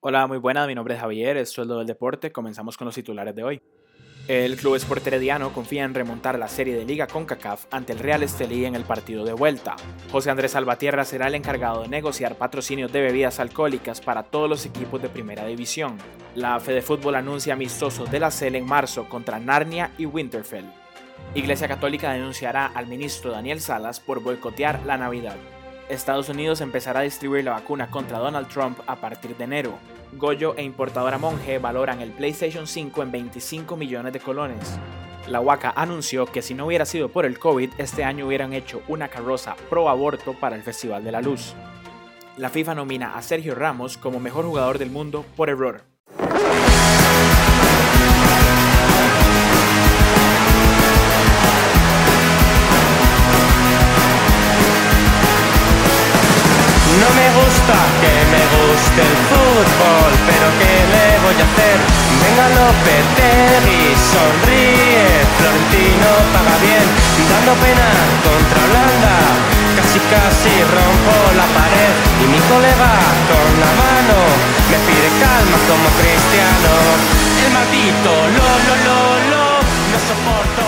Hola, muy buenas, mi nombre es Javier, es sueldo del deporte, comenzamos con los titulares de hoy. El Club Sport Herediano confía en remontar la serie de Liga CONCACAF ante el Real Estelí en el partido de vuelta. José Andrés Salvatierra será el encargado de negociar patrocinios de bebidas alcohólicas para todos los equipos de Primera División. La Fede Fútbol anuncia amistosos de la CEL en marzo contra Narnia y Winterfell. Iglesia Católica denunciará al ministro Daniel Salas por boicotear la Navidad. Estados Unidos empezará a distribuir la vacuna contra Donald Trump a partir de enero. Goyo e importadora Monge valoran el PlayStation 5 en 25 millones de colones. La Waka anunció que si no hubiera sido por el COVID, este año hubieran hecho una carroza pro aborto para el Festival de la Luz. La FIFA nomina a Sergio Ramos como mejor jugador del mundo por error. Venga Lopetegui, sonríe, Florentino paga bien, dando pena contra Holanda, casi casi rompo la pared y mi colega con la mano me pide calma como cristiano. El maldito lo lo lo lo no soporto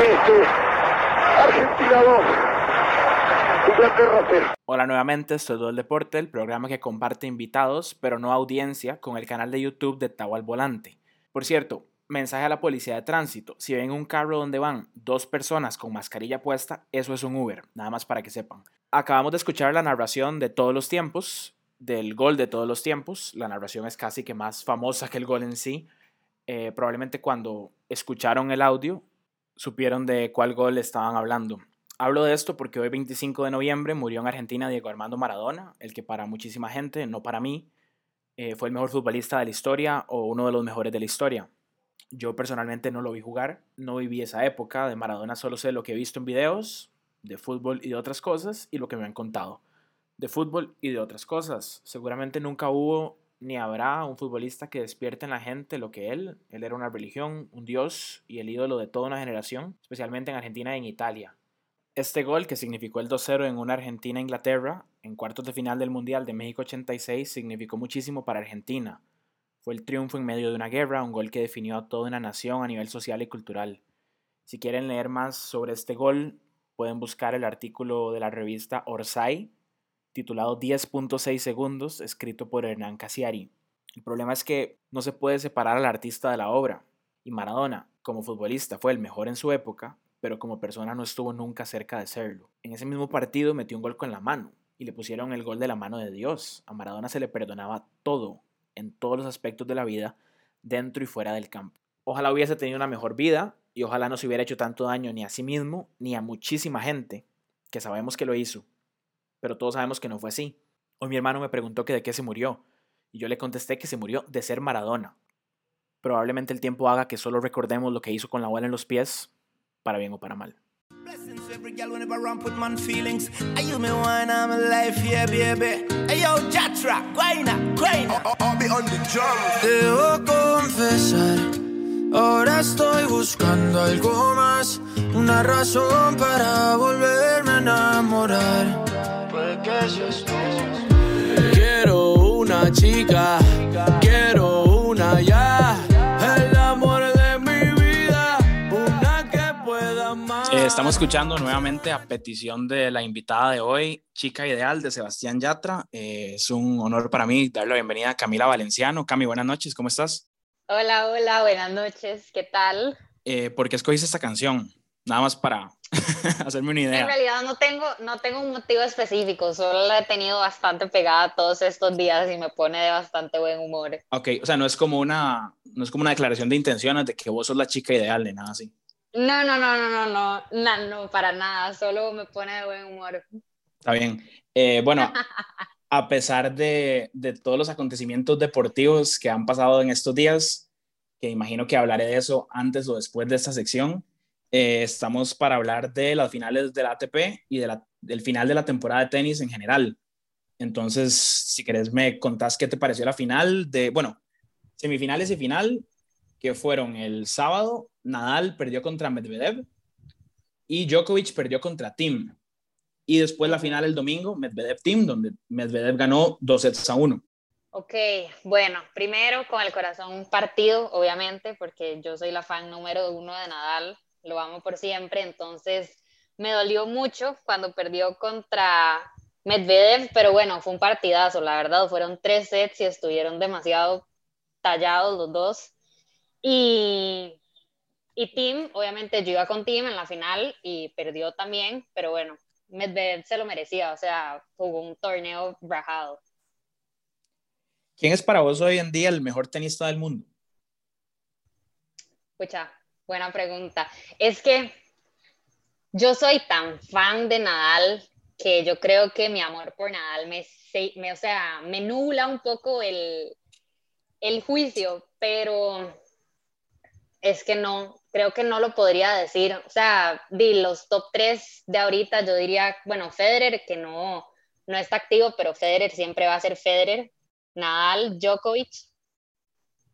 este Argentina 2, Inglaterra 0. Hola nuevamente, esto es Todo el Deporte, el programa que comparte invitados, pero no audiencia, con el canal de YouTube de Tau al Volante. Por cierto, mensaje a la policía de tránsito, si ven un carro donde van dos personas con mascarilla puesta, eso es un Uber, nada más para que sepan. Acabamos de escuchar la narración de todos los tiempos, del gol de todos los tiempos, la narración es casi que más famosa que el gol en sí. Eh, probablemente cuando escucharon el audio supieron de cuál gol estaban hablando. Hablo de esto porque hoy 25 de noviembre murió en Argentina Diego Armando Maradona, el que para muchísima gente, no para mí, eh, fue el mejor futbolista de la historia o uno de los mejores de la historia. Yo personalmente no lo vi jugar, no viví esa época de Maradona, solo sé lo que he visto en videos de fútbol y de otras cosas y lo que me han contado de fútbol y de otras cosas. Seguramente nunca hubo ni habrá un futbolista que despierte en la gente lo que él. Él era una religión, un dios y el ídolo de toda una generación, especialmente en Argentina y en Italia. Este gol, que significó el 2-0 en una Argentina-Inglaterra, en cuartos de final del Mundial de México 86, significó muchísimo para Argentina. Fue el triunfo en medio de una guerra, un gol que definió a toda una nación a nivel social y cultural. Si quieren leer más sobre este gol, pueden buscar el artículo de la revista Orsay, titulado 10.6 segundos, escrito por Hernán Casiari. El problema es que no se puede separar al artista de la obra, y Maradona, como futbolista, fue el mejor en su época, pero como persona no estuvo nunca cerca de serlo. En ese mismo partido metió un gol con la mano, y le pusieron el gol de la mano de Dios. A Maradona se le perdonaba todo, en todos los aspectos de la vida, dentro y fuera del campo. Ojalá hubiese tenido una mejor vida, y ojalá no se hubiera hecho tanto daño ni a sí mismo, ni a muchísima gente, que sabemos que lo hizo, pero todos sabemos que no fue así. Hoy mi hermano me preguntó que de qué se murió, y yo le contesté que se murió de ser Maradona. Probablemente el tiempo haga que solo recordemos lo que hizo con la bola en los pies, para bien o para mal. Debo confesar, ahora estoy buscando algo más, una razón para volverme a enamorar. Quiero una chica, quiero una ya, el amor de mi vida, una que pueda Eh, estamos escuchando nuevamente a petición de la invitada de hoy, Chica Ideal de Sebastián Yatra. Eh, es un honor para mí darle la bienvenida a Camila Valenciano. Cami, buenas noches, ¿cómo estás? Hola, hola, buenas noches, ¿qué tal? Eh, ¿Por qué escogiste esta canción? Nada más para hacerme una idea. En realidad no tengo, no tengo un motivo específico, solo la he tenido bastante pegada todos estos días y me pone de bastante buen humor. Ok, o sea, no es como una, no es como una declaración de intenciones de que vos sos la chica ideal, de nada así. No, no, no, no, no, no, no, no, para nada, solo me pone de buen humor. Está bien. Eh, bueno, a pesar de, de, todos los acontecimientos deportivos que han pasado en estos días, que imagino que hablaré de eso antes o después de esta sección, eh, estamos para hablar de las finales del ATP y de la, del final de la temporada de tenis en general. Entonces, si querés, me contás qué te pareció la final de, bueno, semifinales y final, que fueron el sábado Nadal perdió contra Medvedev y Djokovic perdió contra Tim. Y después la final el domingo, Medvedev-Tim, donde Medvedev ganó dos sets a uno. Ok, bueno, primero con el corazón partido, obviamente, porque yo soy la fan número uno de Nadal, lo amo por siempre, entonces me dolió mucho cuando perdió contra Medvedev, pero bueno, fue un partidazo, la verdad, fueron tres sets y estuvieron demasiado tallados los dos. Y y Tim, obviamente yo iba con Tim en la final y perdió también, pero bueno, Medvedev se lo merecía, o sea, jugó un torneo rajado. ¿Quién es para vos hoy en día el mejor tenista del mundo? Escucha, buena pregunta. Es que yo soy tan fan de Nadal que yo creo que mi amor por Nadal me, me o sea, me un poco el, el juicio, pero es que no, creo que no lo podría decir. O sea, de los top 3 de ahorita, yo diría, bueno, Federer, que no, no está activo, pero Federer siempre va a ser Federer. Nadal, Djokovic.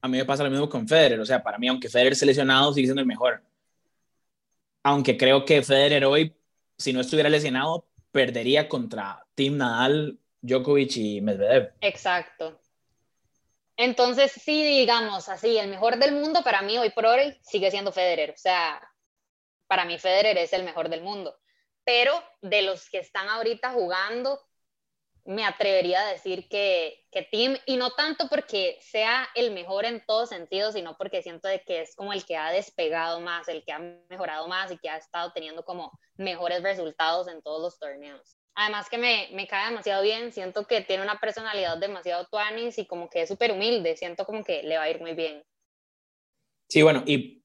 A mí me pasa lo mismo con Federer. O sea, para mí, aunque Federer esté lesionado, sigue siendo el mejor. Aunque creo que Federer hoy, si no estuviera lesionado, perdería contra Team Nadal, Djokovic y Medvedev. Exacto. Entonces, sí, digamos así, el mejor del mundo para mí hoy por hoy sigue siendo Federer. O sea, para mí Federer es el mejor del mundo. Pero de los que están ahorita jugando, me atrevería a decir que, que Tim, y no tanto porque sea el mejor en todo sentido, sino porque siento de que es como el que ha despegado más, el que ha mejorado más y que ha estado teniendo como mejores resultados en todos los torneos. Además que me, me cae demasiado bien, siento que tiene una personalidad demasiado tuanis y como que es súper humilde, siento como que le va a ir muy bien. Sí, bueno, y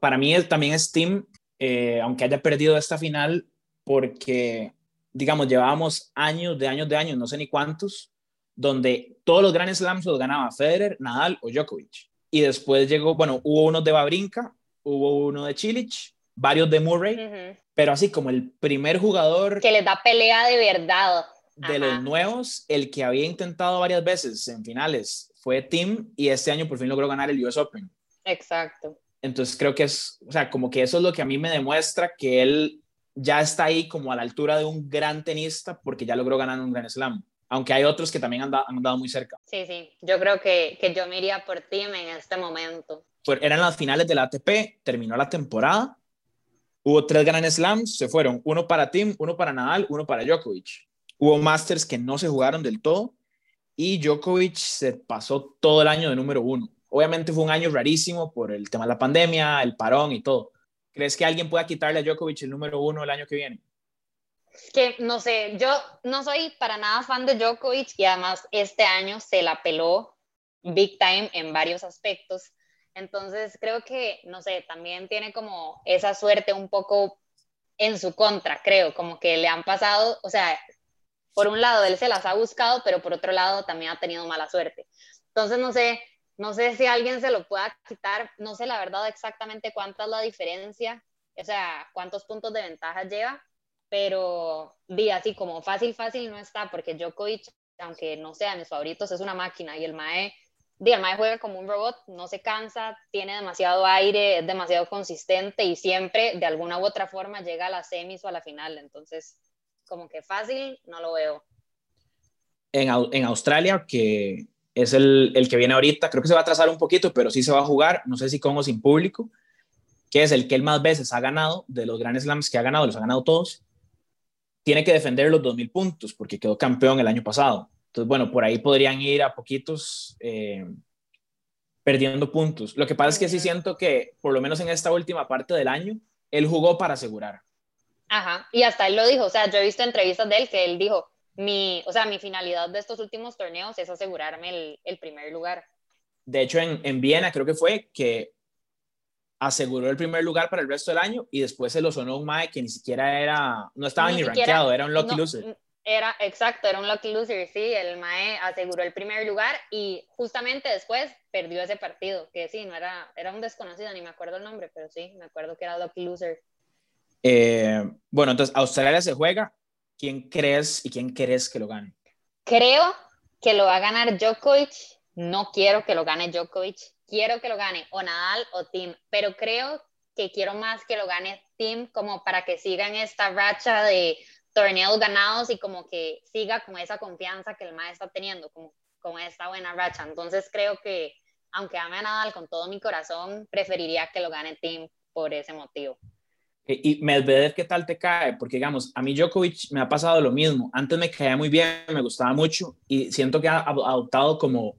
para mí también es Tim, eh, aunque haya perdido esta final, porque, digamos, llevábamos años de años de años, no sé ni cuántos, donde todos los Grand Slams los ganaba Federer, Nadal o Djokovic. Y después llegó, bueno, hubo uno de Babrinka, hubo uno de Chilich, varios de Murray, pero así como el primer jugador... Que les da pelea de verdad. De los nuevos, el que había intentado varias veces en finales fue Tim y este año por fin logró ganar el US Open. Exacto. Entonces creo que es, o sea, como que eso es lo que a mí me demuestra que él ya está ahí como a la altura de un gran tenista porque ya logró ganar un Grand Slam. Aunque hay otros que también han, han dado muy cerca. Sí, sí. Yo creo que, que yo me iría por Tim en este momento. Pues eran las finales de la ATP, terminó la temporada Hubo tres Grand Slams, se fueron, uno para Tim, uno para Nadal, uno para Djokovic. Hubo Masters que no se jugaron del todo y Djokovic se pasó todo el año de número uno. Obviamente fue un año rarísimo por el tema de la pandemia, el parón y todo. ¿Crees que alguien pueda quitarle a Djokovic el número uno el año que viene? Que no sé, yo no soy para nada fan de Djokovic y además este año se la peló big time en varios aspectos. Entonces creo que, no sé, también tiene como esa suerte un poco en su contra, creo, como que le han pasado, o sea, por un lado él se las ha buscado, pero por otro lado también ha tenido mala suerte. Entonces no sé, no sé si alguien se lo pueda quitar, no sé la verdad exactamente cuánta es la diferencia, o sea, cuántos puntos de ventaja lleva, pero di así como fácil, fácil no está, porque Djokovic, aunque no sea de mis favoritos, es una máquina y el Mae el Mae juega como un robot, no se cansa, tiene demasiado aire, es demasiado consistente y siempre de alguna u otra forma llega a la semis o a la final. Entonces, como que fácil, no lo veo. En, en Australia, que es el, el, que viene ahorita, creo que se va a atrasar un poquito, pero sí se va a jugar, no sé si con o sin público. que es el que él más veces ha ganado, de los Grand Slams que ha ganado, los ha ganado todos, tiene que defender los 2.000 puntos porque quedó campeón el año pasado. Entonces, bueno, por ahí podrían ir a poquitos eh, perdiendo puntos. Lo que pasa es que sí siento que, por lo menos en esta última parte del año, él jugó para asegurar. Ajá, y hasta él lo dijo, o sea, yo he visto entrevistas de él que él dijo, mi, o sea, mi finalidad de estos últimos torneos es asegurarme el, el primer lugar. De hecho, en, en Viena creo que fue que aseguró el primer lugar para el resto del año y después se lo sonó un Mae que ni siquiera era, no estaba ni, rankeado, era un lucky loser. Era, exacto, era un lucky loser, sí, el Mae aseguró el primer lugar y justamente después perdió ese partido, que sí, no era, era un desconocido, ni me acuerdo el nombre, pero sí, me acuerdo que era lucky loser. Eh, bueno, entonces Australia se juega, ¿quién crees y quién crees que lo gane? Creo que lo va a ganar Djokovic, no quiero que lo gane Djokovic, quiero que lo gane o Nadal o Tim, pero creo que quiero más que lo gane Tim como para que sigan esta racha de torneos ganados y como que siga con esa confianza que el maestro está teniendo, como con esta buena racha. Entonces creo que, aunque ame a Nadal con todo mi corazón, preferiría que lo gane Tim por ese motivo. Y Medvedev, ¿qué tal te cae? Porque, digamos, a mí Djokovic me ha pasado lo mismo. Antes me caía muy bien, me gustaba mucho y siento que ha adoptado como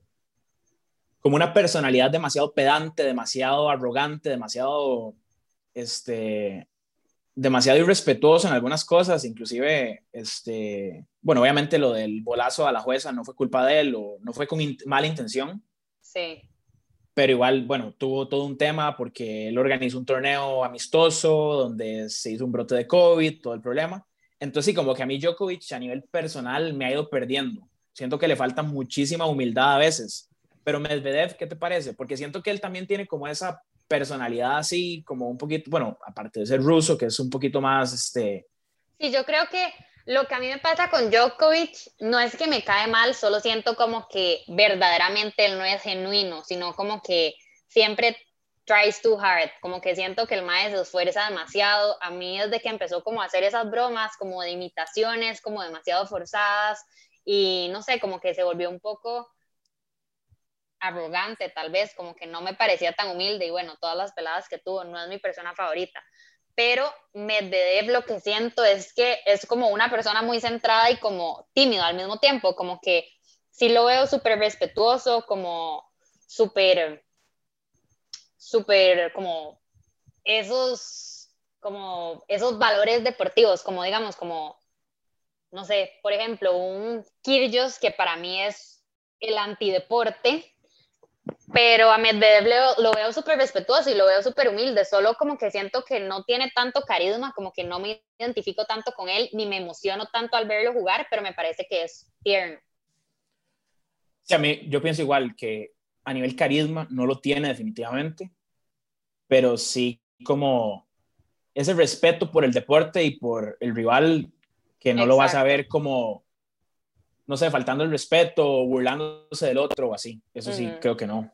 como una personalidad demasiado pedante, demasiado arrogante, demasiado, este, demasiado irrespetuoso en algunas cosas, inclusive, este, bueno, obviamente lo del bolazo a la jueza no fue culpa de él o no fue con mala intención. Sí. Pero igual, bueno, tuvo todo un tema porque él organizó un torneo amistoso donde se hizo un brote de COVID, todo el problema. Entonces, sí, como que a mí Djokovic a nivel personal me ha ido perdiendo. Siento que le falta muchísima humildad a veces pero Medvedev, ¿qué te parece? Porque siento que él también tiene como esa personalidad así, como un poquito, bueno, aparte de ser ruso, que es un poquito más, este... Sí, yo creo que lo que a mí me pasa con Djokovic no es que me cae mal, solo siento como que verdaderamente él no es genuino, sino como que siempre tries too hard, como que siento que el maestro se esfuerza demasiado. A mí desde que empezó como a hacer esas bromas, como de imitaciones, como demasiado forzadas, y no sé, como que se volvió un poco arrogante, tal vez, como que no me parecía tan humilde y bueno, todas las peladas que tuvo, no es mi persona favorita. Pero Medvedev lo que siento es que es como una persona muy centrada y como tímido al mismo tiempo, como que sí lo veo súper respetuoso, como súper, súper, como esos, como esos valores deportivos, como digamos, como, no sé, por ejemplo, un Kyrgios que para mí es el antideporte, pero a Medvedev lo, lo veo súper respetuoso y lo veo súper humilde, solo como que siento que no tiene tanto carisma, como que no me identifico tanto con él, ni me emociono tanto al verlo jugar, pero me parece que es tierno. Sí, a mí, yo pienso igual que a nivel carisma no lo tiene definitivamente, pero sí como ese respeto por el deporte y por el rival que no lo vas a ver como no sé, faltando el respeto burlándose del otro o así. Eso sí, creo que no.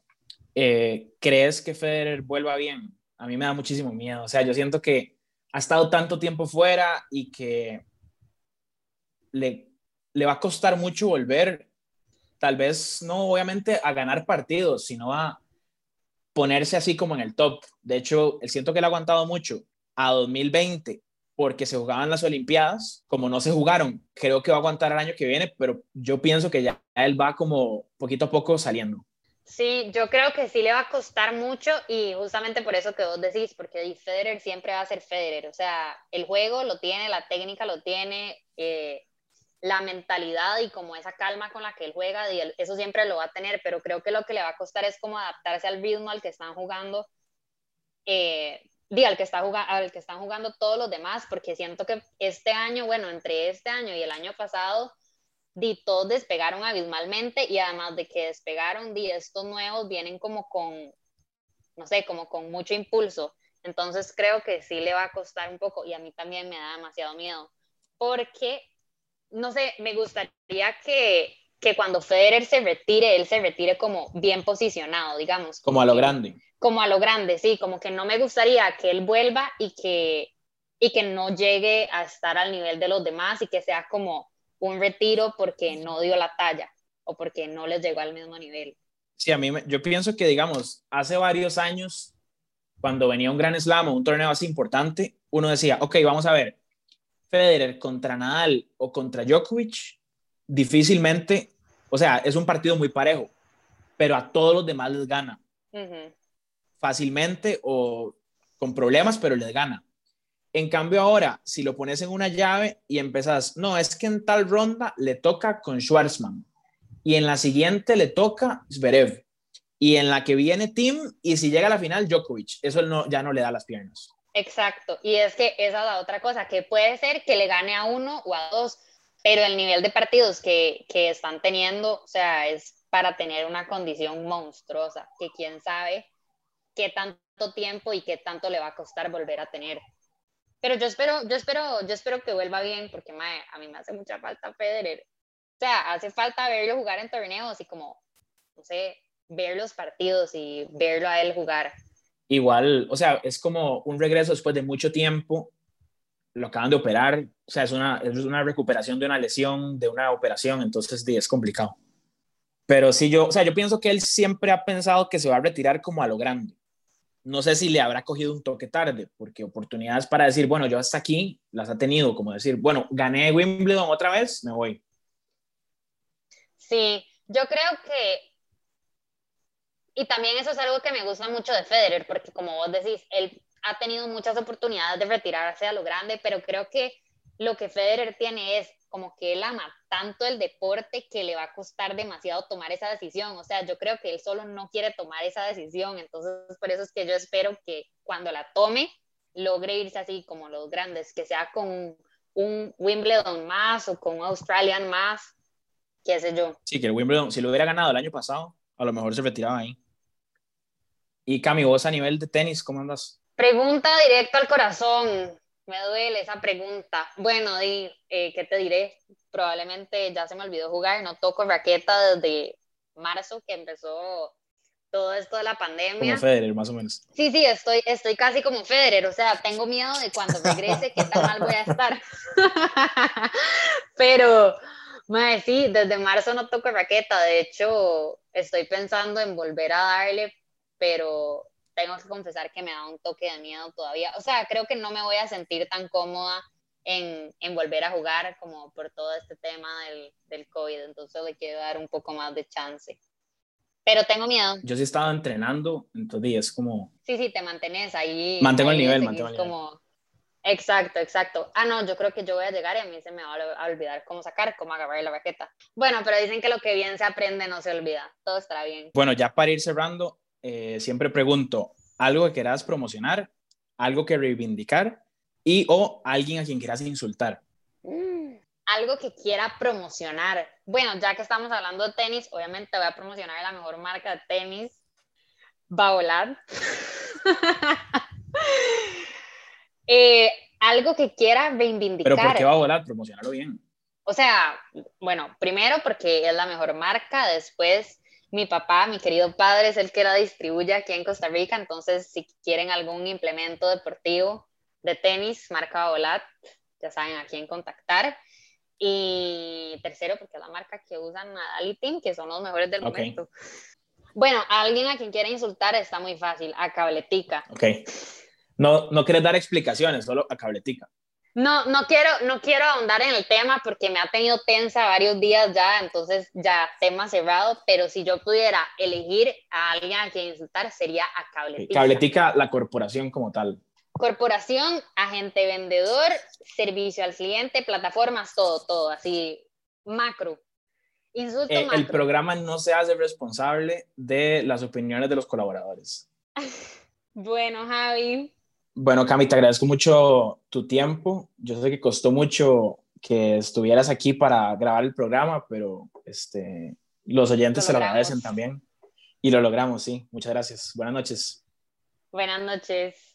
Eh, ¿Crees que Federer vuelva bien? A mí me da muchísimo miedo. O sea, yo siento que ha estado tanto tiempo fuera y que le, le va a costar mucho volver, tal vez no obviamente a ganar partidos, sino a ponerse así como en el top. De hecho, siento que él ha aguantado mucho a 2020 porque se jugaban las Olimpiadas, como no se jugaron, creo que va a aguantar el año que viene, pero yo pienso que ya él va como poquito a poco saliendo. Sí, yo creo que sí le va a costar mucho y justamente por eso que vos decís, porque Federer siempre va a ser Federer, o sea, el juego lo tiene, la técnica lo tiene, eh, la mentalidad y como esa calma con la que él juega, y eso siempre lo va a tener, pero creo que lo que le va a costar es como adaptarse al ritmo al que están jugando eh, al que, está jugando, al que están jugando todos los demás, porque siento que este año, bueno, entre este año y el año pasado, di, todos despegaron abismalmente y además de que despegaron, di, estos nuevos vienen como con, no sé, como con mucho impulso. Entonces creo que sí le va a costar un poco y a mí también me da demasiado miedo, porque, no sé, me gustaría que, que cuando Federer se retire, él se retire como bien posicionado, digamos. Como a lo grande como a lo grande, sí, como que no me gustaría que él vuelva y que, y que no llegue a estar al nivel de los demás y que sea como un retiro porque no dio la talla o porque no les llegó al mismo nivel. Sí, a mí yo pienso que, digamos, hace varios años cuando venía un gran slam o un torneo así importante, uno decía, ok, vamos a ver, Federer contra Nadal o contra Djokovic, difícilmente, o sea, es un partido muy parejo, pero a todos los demás les gana. Fácilmente o con problemas, pero les gana. En cambio ahora, si lo pones en una llave y empezás, no, es que en tal ronda le toca con Schwarzman y en la siguiente le toca Zverev y en la que viene Tim y si llega a la final Djokovic, eso ya no le da las piernas. Exacto, y es que esa es la otra cosa, que puede ser que le gane a uno o a dos, pero el nivel de partidos que, que están teniendo, o sea, es para tener una condición monstruosa, que quién sabe qué tanto tiempo y qué tanto le va a costar volver a tener. Pero yo espero, yo espero, yo espero que vuelva bien, porque a mí me hace mucha falta Federer. O sea, hace falta verlo jugar en torneos y como, no sé, ver los partidos y verlo a él jugar. Igual, o sea, es como un regreso después de mucho tiempo. Lo acaban de operar, o sea, es una, es una recuperación de una lesión, de una operación, entonces es complicado. Pero sí, yo, o sea, yo pienso que él siempre ha pensado que se va a retirar como a lo grande no sé si le habrá cogido un toque tarde, porque oportunidades para decir, bueno, yo hasta aquí las ha tenido, como decir, bueno, gané Wimbledon otra vez, me voy. Sí, yo creo que, y también eso es algo que me gusta mucho de Federer, porque como vos decís, él ha tenido muchas oportunidades de retirarse a lo grande, pero creo que lo que Federer tiene es como que él ama tanto el deporte que le va a costar demasiado tomar esa decisión. O sea, yo creo que él solo no quiere tomar esa decisión. Entonces, por eso es que yo espero que cuando la tome, logre irse así como los grandes, que sea con un Wimbledon más o con un Australian más, qué sé yo. Sí, que el Wimbledon, si lo hubiera ganado el año pasado, a lo mejor se retiraba ahí. Y Cami, vos a nivel de tenis, ¿cómo andas? Pregunta directo al corazón. Me duele esa pregunta. Bueno, di, eh, ¿qué te diré? Probablemente ya se me olvidó jugar, no toco raqueta desde marzo que empezó todo esto de la pandemia. Como Federer, más o menos. Sí, sí, estoy, estoy casi como Federer, o sea, tengo miedo de cuando regrese qué tan mal voy a estar. Pero, madre, sí, desde marzo no toco raqueta, de hecho, estoy pensando en volver a darle, pero tengo que confesar que me da un toque de miedo todavía. O sea, creo que no me voy a sentir tan cómoda en, en volver a jugar como por todo este tema del, del, COVID. Entonces le quiero dar un poco más de chance. Pero tengo miedo. Yo sí estaba entrenando, entonces es como... Sí, sí, te mantienes ahí. Mantengo el nivel, mantengo el nivel. Exacto, exacto. Ah, no, yo creo que yo voy a llegar y a mí se me va a olvidar cómo sacar, cómo agarrar la raqueta. Bueno, pero dicen que lo que bien se aprende no se olvida. Todo estará bien. Bueno, ya para ir cerrando, eh, siempre pregunto, ¿algo que quieras promocionar? ¿Algo que reivindicar? Y o alguien a quien quieras insultar. Mm, algo que quiera promocionar. Bueno, ya que estamos hablando de tenis, obviamente voy a promocionar la mejor marca de tenis, Baolat. eh, algo que quiera reivindicar. ¿Pero por qué Baolat? Promocionarlo bien. O sea, bueno, primero porque es la mejor marca, después mi papá, mi querido padre, es el que la distribuye aquí en Costa Rica, entonces si quieren algún implemento deportivo de tenis, marca Olat, ya saben a quién contactar. Y tercero, porque es la marca que usan Nadal y Team, que son los mejores del momento. Bueno, a alguien a quien quiera insultar está muy fácil, a Cabletica. Ok. No, no quieres dar explicaciones, solo a Cabletica. No, no quiero, no quiero ahondar en el tema porque me ha tenido tensa varios días ya, entonces ya tema cerrado, pero si yo pudiera elegir a alguien a quien insultar sería a Cabletica. Cabletica, la corporación como tal. Corporación, agente vendedor, servicio al cliente, plataformas, todo, todo, así macro. Insulto eh, macro. El programa no se hace responsable de las opiniones de los colaboradores. bueno, Javi, bueno, Cami, te agradezco mucho tu tiempo. Yo sé que costó mucho que estuvieras aquí para grabar el programa, pero este, los oyentes se lo agradecen también. Y lo logramos, sí. Muchas gracias. Buenas noches. Buenas noches.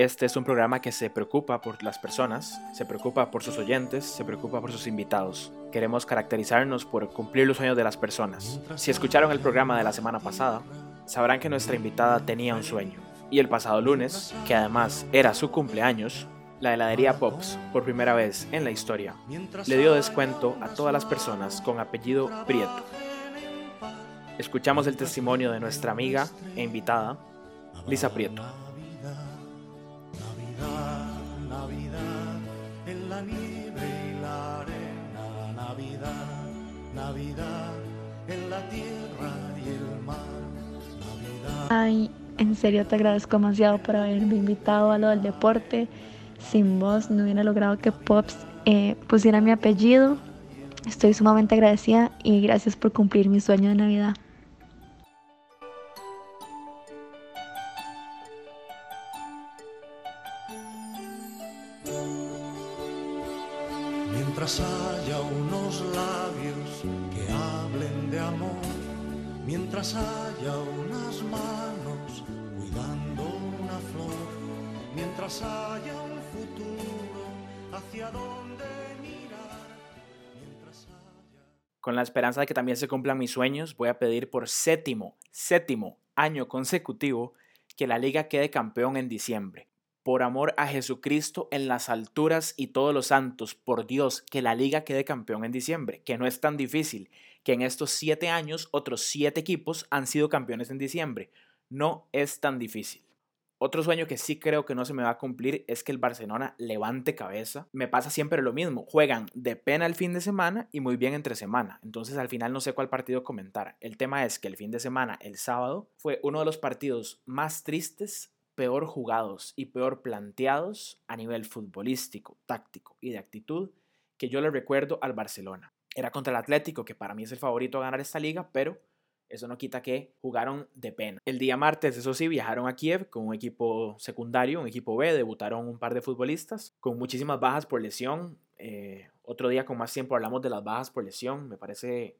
Este es un programa que se preocupa por las personas, se preocupa por sus oyentes, se preocupa por sus invitados. Queremos caracterizarnos por cumplir los sueños de las personas. Si escucharon el programa de la semana pasada, sabrán que nuestra invitada tenía un sueño. Y el pasado lunes, que además era su cumpleaños, La heladería Pops, por primera vez en la historia, le dio descuento a todas las personas con apellido Prieto. Escuchamos el testimonio de nuestra amiga e invitada, Lisa Prieto. Ay, en serio te agradezco demasiado por haberme invitado a lo del deporte. Sin vos no hubiera logrado que Pops eh, pusiera mi apellido. Estoy sumamente agradecida y gracias por cumplir mi sueño de Navidad. Mientras haya unos labios que hablen de amor, mientras haya unas manos cuidando una flor, mientras haya un futuro hacia donde mirar, mientras haya... Con la esperanza de que también se cumplan mis sueños, voy a pedir por séptimo, séptimo año consecutivo que la liga quede campeón en diciembre. Por amor a Jesucristo en las alturas y todos los santos, por Dios, que la liga quede campeón en diciembre, que no es tan difícil, que en estos siete años otros siete equipos han sido campeones en diciembre. No es tan difícil. Otro sueño que sí creo que no se me va a cumplir es que el Barcelona levante cabeza. Me pasa siempre lo mismo. Juegan de pena el fin de semana y muy bien entre semana. Entonces al final no sé cuál partido comentar. El tema es que el fin de semana, el sábado, fue uno de los partidos más tristes peor jugados y peor planteados a nivel futbolístico, táctico y de actitud que yo le recuerdo al Barcelona. Era contra el Atlético, que para mí es el favorito a ganar esta liga, pero eso no quita que jugaron de pena. El día martes, eso sí, viajaron a Kiev con un equipo secundario, un equipo B, debutaron un par de futbolistas con muchísimas bajas por lesión. Eh, otro día con más tiempo hablamos de las bajas por lesión. Me parece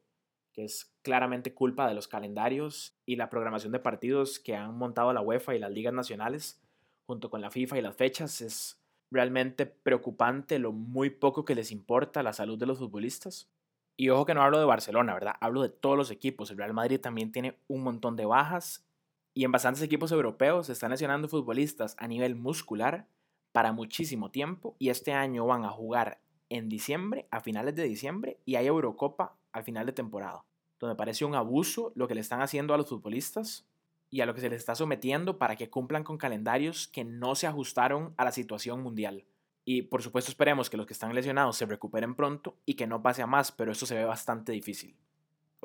que es claramente culpa de los calendarios y la programación de partidos que han montado la UEFA y las ligas nacionales, junto con la FIFA y las fechas. Es realmente preocupante lo muy poco que les importa la salud de los futbolistas. Y ojo que no hablo de Barcelona, ¿verdad? Hablo de todos los equipos. El Real Madrid también tiene un montón de bajas y en bastantes equipos europeos se están lesionando futbolistas a nivel muscular para muchísimo tiempo y este año van a jugar en diciembre, a finales de diciembre, y hay Eurocopa al final de temporada, donde parece un abuso lo que le están haciendo a los futbolistas y a lo que se les está sometiendo para que cumplan con calendarios que no se ajustaron a la situación mundial. Y por supuesto esperemos que los que están lesionados se recuperen pronto y que no pase a más, pero eso se ve bastante difícil.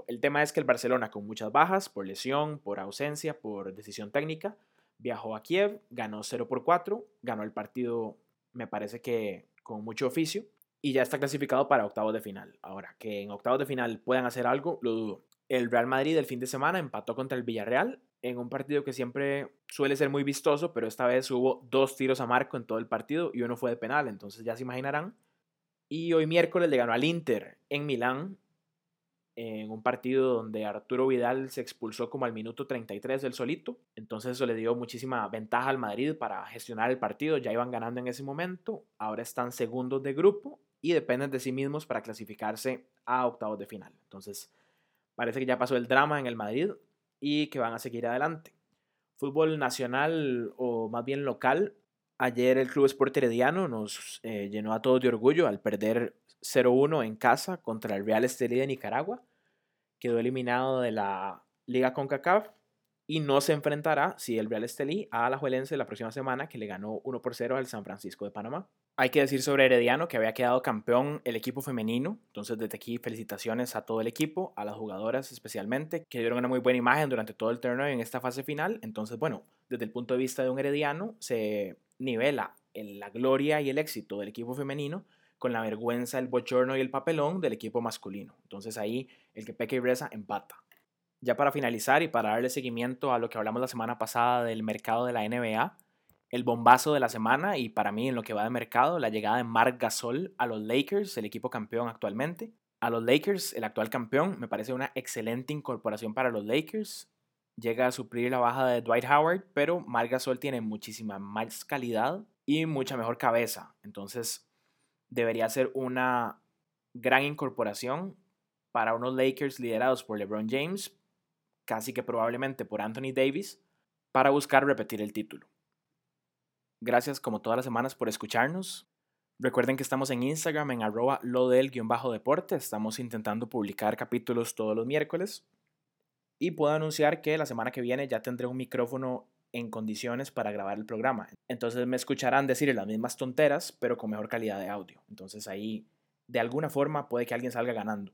El tema es que el Barcelona con muchas bajas, por lesión, por ausencia, por decisión técnica, viajó a Kiev, ganó 0 por 4, ganó el partido me parece que con mucho oficio y ya está clasificado para octavos de final. Ahora, que en octavos de final puedan hacer algo, lo dudo. El Real Madrid el fin de semana empató contra el Villarreal en un partido que siempre suele ser muy vistoso, pero esta vez hubo dos tiros a marco en todo el partido y uno fue de penal, entonces ya se imaginarán. Y hoy miércoles le ganó al Inter en Milán en un partido donde Arturo Vidal se expulsó como al minuto 33 del solito. Entonces eso le dio muchísima ventaja al Madrid para gestionar el partido. Ya iban ganando en ese momento. Ahora están segundos de grupo y dependen de sí mismos para clasificarse a octavos de final. Entonces parece que ya pasó el drama en el Madrid y que van a seguir adelante. Fútbol nacional o más bien local. Ayer el Club Sport Herediano nos eh, llenó a todos de orgullo al perder 0-1 en casa contra el Real Estelí de Nicaragua. Quedó eliminado de la Liga CONCACAF y no se enfrentará, si el Real Estelí, a la Juelense la próxima semana, que le ganó 1 por 0 al San Francisco de Panamá. Hay que decir sobre Herediano que había quedado campeón el equipo femenino, entonces desde aquí felicitaciones a todo el equipo, a las jugadoras especialmente, que dieron una muy buena imagen durante todo el torneo en esta fase final. Entonces, bueno, desde el punto de vista de un Herediano, se nivela la gloria y el éxito del equipo femenino con la vergüenza, el bochorno y el papelón del equipo masculino. Entonces ahí el que peca y reza empata. Ya para finalizar y para darle seguimiento a lo que hablamos la semana pasada del mercado de la NBA, el bombazo de la semana y para mí en lo que va de mercado, la llegada de Marc Gasol a los Lakers, el equipo campeón actualmente. A los Lakers, el actual campeón, me parece una excelente incorporación para los Lakers. Llega a suplir la baja de Dwight Howard, pero Marc Gasol tiene muchísima más calidad y mucha mejor cabeza. Entonces, debería ser una gran incorporación para unos Lakers liderados por LeBron James, casi que probablemente por Anthony Davis, para buscar repetir el título. Gracias como todas las semanas por escucharnos. Recuerden que estamos en Instagram en arroba lo del guion bajo deporte. Estamos intentando publicar capítulos todos los miércoles. Y puedo anunciar que la semana que viene ya tendré un micrófono en condiciones para grabar el programa. Entonces me escucharán decir las mismas tonteras, pero con mejor calidad de audio. Entonces ahí, de alguna forma, puede que alguien salga ganando.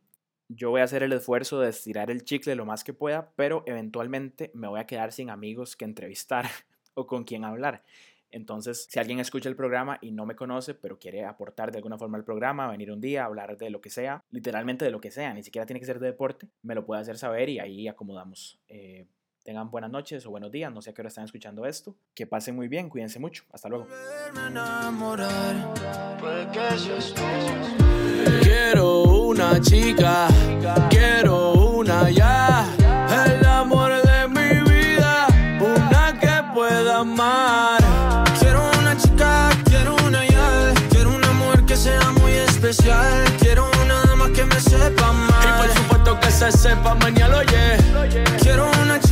Yo voy a hacer el esfuerzo de estirar el chicle lo más que pueda, pero eventualmente me voy a quedar sin amigos que entrevistar o con quien hablar. Entonces, si alguien escucha el programa y no me conoce, pero quiere aportar de alguna forma al programa, venir un día, hablar de lo que sea, literalmente de lo que sea, ni siquiera tiene que ser de deporte, me lo puede hacer saber y ahí acomodamos. Eh, tengan buenas noches o buenos días, no sé a qué hora están escuchando esto. Que pasen muy bien, cuídense mucho. Hasta luego. Quiero una chica, quiero una ya, el amor de mi vida, una que pueda amar. Quiero una chica, quiero una ya, quiero un amor que sea muy especial, quiero una dama que me sepa amar. Y por supuesto que se sepa mañana, oye. Quiero una chica,